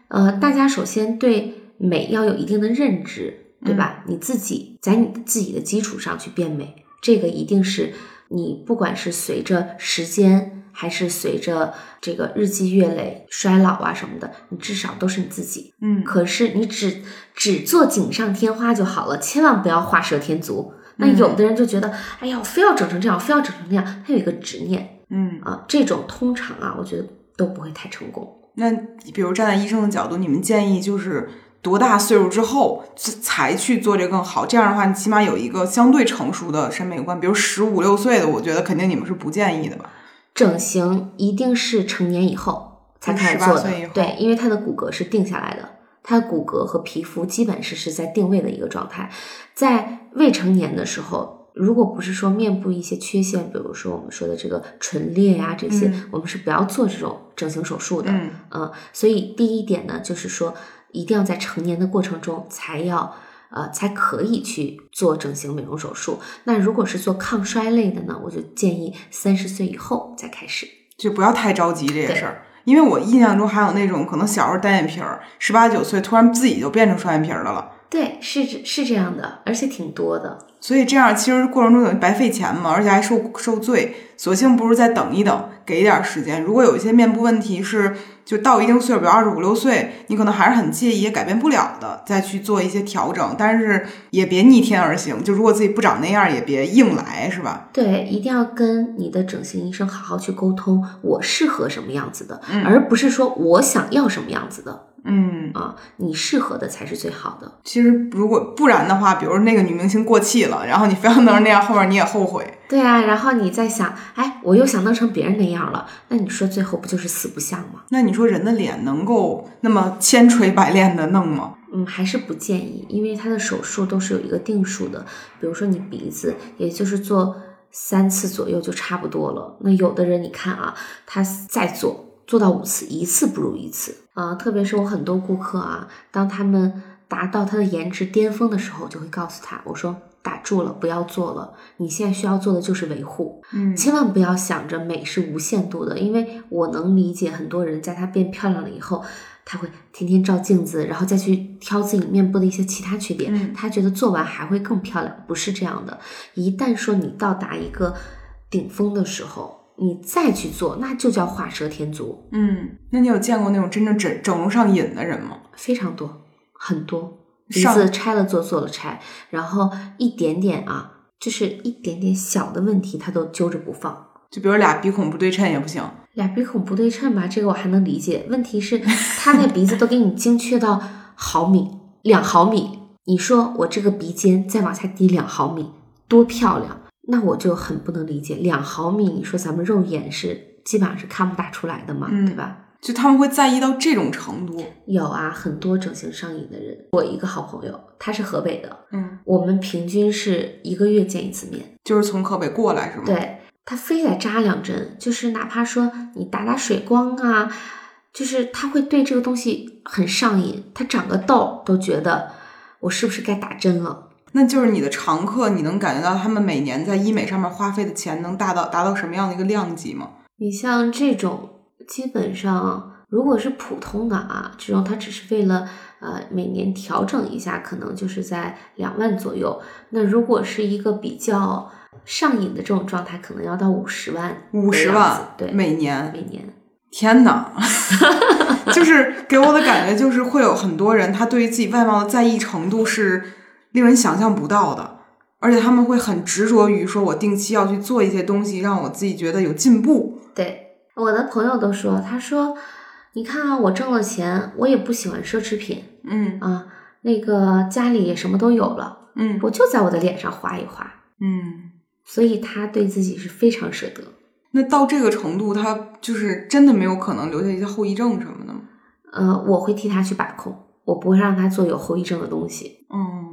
呃，大家首先对美要有一定的认知，对吧？你自己在你自己的基础上去变美，这个一定是你不管是随着时间，还是随着这个日积月累衰老啊什么的，你至少都是你自己。嗯。可是你只只做锦上添花就好了，千万不要画蛇添足。那有的人就觉得，哎呀，我非要整成这样，非要整成那样，他有一个执念。嗯啊，这种通常啊，我觉得都不会太成功。那比如站在医生的角度，你们建议就是多大岁数之后才去做这更好？这样的话，你起码有一个相对成熟的审美观。比如十五六岁的，我觉得肯定你们是不建议的吧？整形一定是成年以后才开始做的，对，因为他的骨骼是定下来的，他的骨骼和皮肤基本是是在定位的一个状态，在未成年的时候。如果不是说面部一些缺陷，比如说我们说的这个唇裂呀这些，我们是不要做这种整形手术的。嗯，所以第一点呢，就是说一定要在成年的过程中才要呃才可以去做整形美容手术。那如果是做抗衰类的呢，我就建议三十岁以后再开始，就不要太着急这个事儿。因为我印象中还有那种可能小时候单眼皮儿，十八九岁突然自己就变成双眼皮儿的了。对，是是这样的，而且挺多的。所以这样其实过程中等于白费钱嘛，而且还受受罪，索性不如再等一等，给一点时间。如果有一些面部问题是就到一定岁数，比如二十五六岁，你可能还是很介意，也改变不了的，再去做一些调整。但是也别逆天而行，就如果自己不长那样，也别硬来，是吧？对，一定要跟你的整形医生好好去沟通，我适合什么样子的，而不是说我想要什么样子的。嗯啊，你适合的才是最好的。其实如果不然的话，比如那个女明星过气了，然后你非要弄成那样，后面你也后悔。对啊，然后你再想，哎，我又想弄成别人那样了，那你说最后不就是死不像吗？那你说人的脸能够那么千锤百炼的弄吗？嗯，还是不建议，因为它的手术都是有一个定数的。比如说你鼻子，也就是做三次左右就差不多了。那有的人你看啊，他再做做到五次，一次不如一次啊。特别是我很多顾客啊，当他们达到他的颜值巅峰的时候，就会告诉他，我说打住了，不要做了，你现在需要做的就是维护。嗯千万不要想着美是无限度的，因为我能理解很多人在她变漂亮了以后，她会天天照镜子，然后再去挑自己面部的一些其他缺点，嗯她觉得做完还会更漂亮，不是这样的。一旦说你到达一个顶峰的时候，你再去做，那就叫画蛇添足，嗯，那你有见过那种真正整整容上瘾的人吗？非常多，很多。鼻子拆了做，做了拆，然后一点点啊，就是一点点小的问题，他都揪着不放。就比如俩鼻孔不对称也不行。俩鼻孔不对称吧，这个我还能理解。问题是，他那鼻子都给你精确到毫米、两毫米。你说我这个鼻尖再往下低两毫米，多漂亮？那我就很不能理解。两毫米，你说咱们肉眼是基本上是看不大出来的嘛，嗯对吧？就他们会在意到这种程度。有啊，很多整形上瘾的人。我一个好朋友，他是河北的，嗯，我们平均是一个月见一次面。就是从河北过来是吗？，对他非得扎两针，就是哪怕说你打打水光啊，就是他会对这个东西很上瘾。他长个痘都觉得我是不是该打针了？那就是你的常客，你能感觉到他们每年在医美上面花费的钱能达到达到什么样的一个量级吗？你像这种，基本上如果是普通的啊，这种他只是为了呃每年调整一下，可能就是在两万左右。那如果是一个比较上瘾的这种状态，可能要到五十万，五十万，对，每年。每年。天哪，就是给我的感觉就是会有很多人，他对于自己外貌的在意程度是令人想象不到的，而且他们会很执着于说，我定期要去做一些东西，让我自己觉得有进步。对，我的朋友都说，他说，你看啊，我挣了钱，我也不喜欢奢侈品嗯啊，那个家里也什么都有了，嗯我就在我的脸上画一画，嗯。所以他对自己是非常舍得。那到这个程度，他就是真的没有可能留下一些后遗症什么的吗？呃，我会替他去把控，我不会让他做有后遗症的东西。嗯，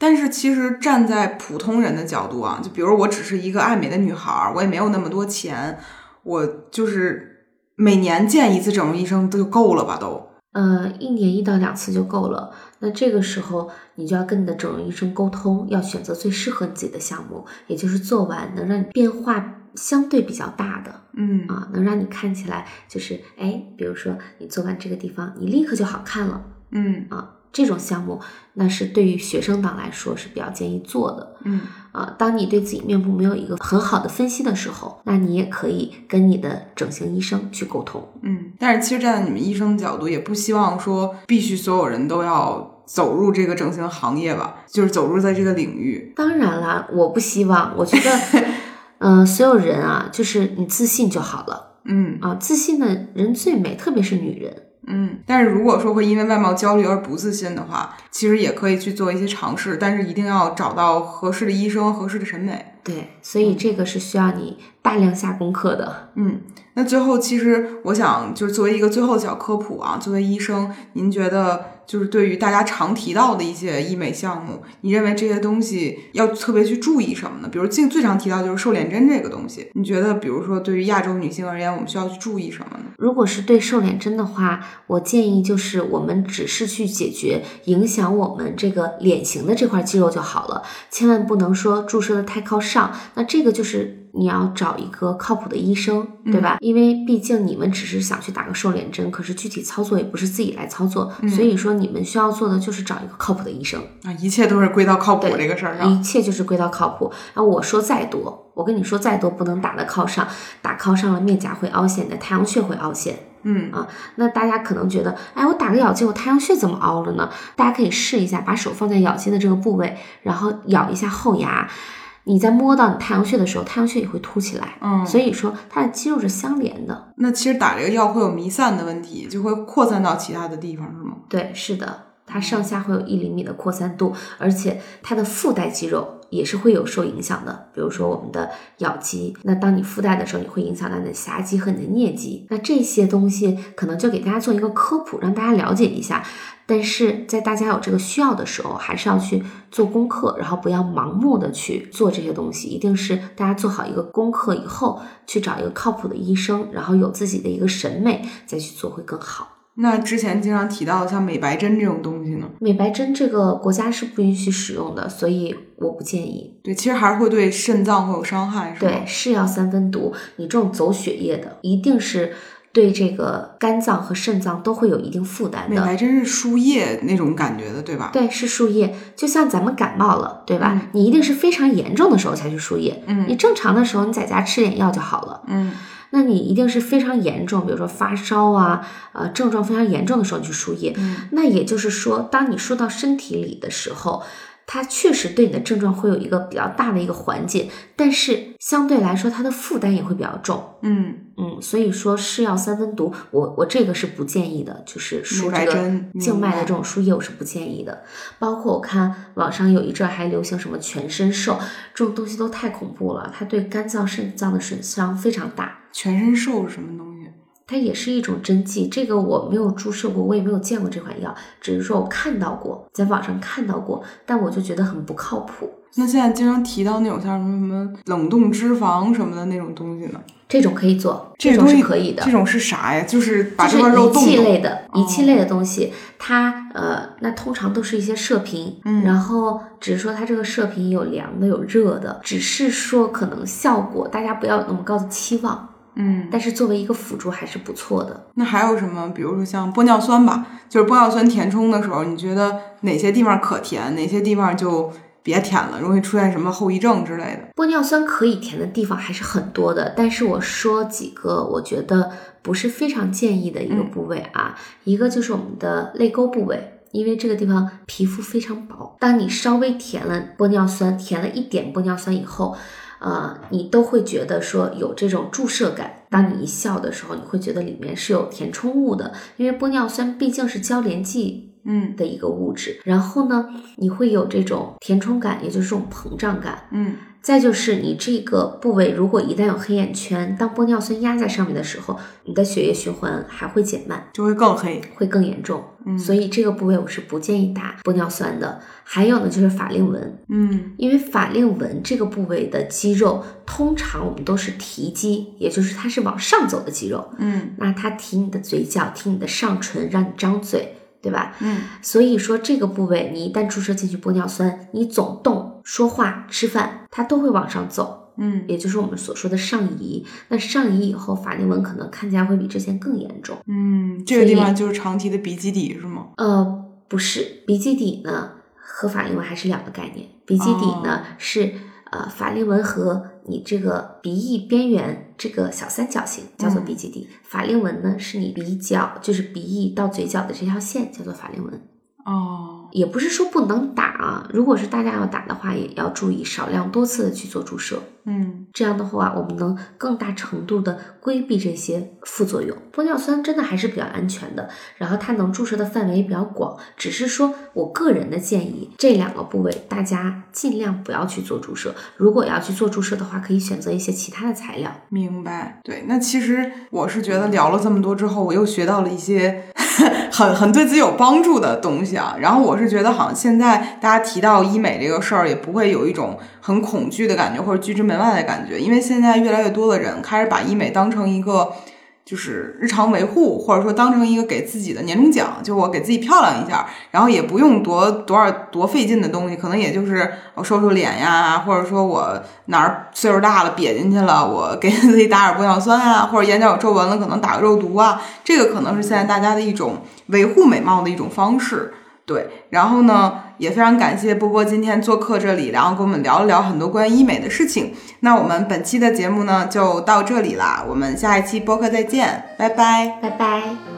但是其实站在普通人的角度啊，就比如我只是一个爱美的女孩儿，我也没有那么多钱，我就是每年见一次整容医生就够了吧？都。呃，一年一到两次就够了。那这个时候，你就要跟你的整容医生沟通，要选择最适合你自己的项目，也就是做完能让你变化相对比较大的。嗯啊，能让你看起来就是哎，比如说你做完这个地方，你立刻就好看了嗯啊。这种项目，那是对于学生党来说是比较建议做的嗯啊。当你对自己面部没有一个很好的分析的时候，那你也可以跟你的整形医生去沟通。嗯。但是其实站在你们医生的角度，也不希望说必须所有人都要走入这个整形行业吧，就是走入在这个领域。当然啦，我不希望，我觉得，嗯、所有人啊，就是你自信就好了嗯啊，自信的人最美，特别是女人。嗯。但是如果说会因为外貌焦虑而不自信的话，其实也可以去做一些尝试，但是一定要找到合适的医生、合适的审美。对，所以这个是需要你大量下功课的。嗯，那最后其实我想就是作为一个最后的小科普啊，作为医生，您觉得就是对于大家常提到的一些医美项目，你认为这些东西要特别去注意什么呢？比如最最常提到就是瘦脸针这个东西，你觉得比如说对于亚洲女性而言，我们需要去注意什么呢？如果是对瘦脸针的话，我建议就是我们只是去解决影响我们这个脸型的这块肌肉就好了，千万不能说注射的太靠上。那这个就是你要找一个靠谱的医生，对吧？因为毕竟你们只是想去打个瘦脸针，可是具体操作也不是自己来操作，所以说你们需要做的就是找一个靠谱的医生。啊，一切都是归到靠谱这个事儿上。一切就是归到靠谱。然后我说再多，我跟你说再多，不能打的靠上，打靠上了面颊会凹陷，你的太阳穴会凹陷。嗯啊，那大家可能觉得，哎，我打个咬肌，我太阳穴怎么凹了呢？大家可以试一下，把手放在咬肌的这个部位，然后咬一下后牙。你在摸到你太阳穴的时候，太阳穴也会凸起来。嗯，所以说它的肌肉是相连的。那其实打这个药会有弥散的问题，就会扩散到其他的地方，是吗？对，是的，它上下会有一厘米的扩散度，而且它的附带肌肉也是会有受影响的。比如说我们的咬肌，那当你附带的时候，你会影响到你的颊肌和你的颞肌。那这些东西可能就给大家做一个科普，让大家了解一下。但是在大家有这个需要的时候，还是要去做功课，然后不要盲目的去做这些东西。一定是大家做好一个功课以后，去找一个靠谱的医生，然后有自己的一个审美再去做会更好。那之前经常提到的像美白针这种东西呢？美白针这个国家是不允许使用的，所以我不建议。对，其实还是会对肾脏会有伤害，是吧？对，是药三分毒。你这种走血液的，一定是。对这个肝脏和肾脏都会有一定负担的。美白针是输液那种感觉的，对吧？对，是输液，就像咱们感冒了，对吧？你一定是非常严重的时候才去输液。嗯，你正常的时候，你在家吃点药就好了。嗯，那你一定是非常严重，比如说发烧啊，呃，症状非常严重的时候你去输液。嗯，那也就是说，当你输到身体里的时候。它确实对你的症状会有一个比较大的一个缓解，但是相对来说它的负担也会比较重。嗯嗯，所以说是药三分毒，我我这个是不建议的，就是输这个静脉的这种输液我是不建议的。包括我看网上有一阵还流行什么全身瘦，这种东西都太恐怖了，它对肝脏肾脏的损伤非常大。全身瘦是什么东西？它也是一种针剂，这个我没有注射过，我也没有见过这款药，只是说我看到过，在网上看到过，但我就觉得很不靠谱。那现在经常提到那种像什么什么冷冻脂肪什么的那种东西呢？这种可以做，这种是可以的。这种是啥呀？就是把这块肉仪器类的仪器类的东西，它呃，那通常都是一些射频，嗯，然后只是说它这个射频有凉的有热的，只是说可能效果大家不要有那么高的期望。嗯，但是作为一个辅助还是不错的。那还有什么？比如说像玻尿酸吧，就是玻尿酸填充的时候，你觉得哪些地方可填，哪些地方就别填了，容易出现什么后遗症之类的？玻尿酸可以填的地方还是很多的，但是我说几个我觉得不是非常建议的一个部位啊，一个就是我们的泪沟部位，因为这个地方皮肤非常薄，当你稍微填了玻尿酸，填了一点玻尿酸以后。呃，你都会觉得说有这种注射感。当你一笑的时候，你会觉得里面是有填充物的，因为玻尿酸毕竟是交联剂，嗯的一个物质。然后呢，你会有这种填充感，也就是这种膨胀感，嗯。再就是你这个部位如果一旦有黑眼圈，当玻尿酸压在上面的时候，你的血液循环还会减慢，就会更黑，会更严重。嗯，所以这个部位我是不建议打玻尿酸的。还有呢，就是法令纹，嗯，因为法令纹这个部位的肌肉，通常我们都是提肌，也就是它是往上走的肌肉，嗯，那它提你的嘴角，提你的上唇，让你张嘴。对吧？嗯，所以说这个部位你一旦注射进去玻尿酸，你总动、说话、吃饭，它都会往上走，嗯，也就是我们所说的上移。那上移以后，法令纹可能看起来会比之前更严重。嗯，这个地方就是常提的鼻基底是吗？呃，不是，鼻基底呢和法令纹还是两个概念。鼻基底呢是呃法令纹和你这个鼻翼边缘。这个小三角形叫做鼻基底，法令纹呢是你鼻角，就是鼻翼到嘴角的这条线叫做法令纹。哦，也不是说不能打啊，如果是大家要打的话，也要注意少量多次的去做注射。嗯，这样的话，我们能更大程度的规避这些副作用。玻尿酸真的还是比较安全的，然后它能注射的范围也比较广。只是说我个人的建议，这两个部位大家尽量不要去做注射。如果要去做注射的话，可以选择一些其他的材料。明白。对，那其实我是觉得聊了这么多之后，我又学到了一些 很很对自己有帮助的东西啊。然后我是觉得，好像现在大家提到医美这个事儿，也不会有一种很恐惧的感觉，或者拒之门外的感觉，因为现在越来越多的人开始把医美当成一个。就是日常维护，或者说当成一个给自己的年终奖，就我给自己漂亮一下，然后也不用多多少多费劲的东西，可能也就是我瘦瘦脸呀，或者说我哪儿岁数大了瘪进去了，我给自己打点玻尿酸啊，或者眼角有皱纹了，可能打个肉毒啊，这个可能是现在大家的一种维护美貌的一种方式。对，然后呢，也非常感谢波波今天做客这里，然后跟我们聊了聊很多关于医美的事情。那我们本期的节目呢就到这里啦，我们下一期播客再见，拜拜，拜拜。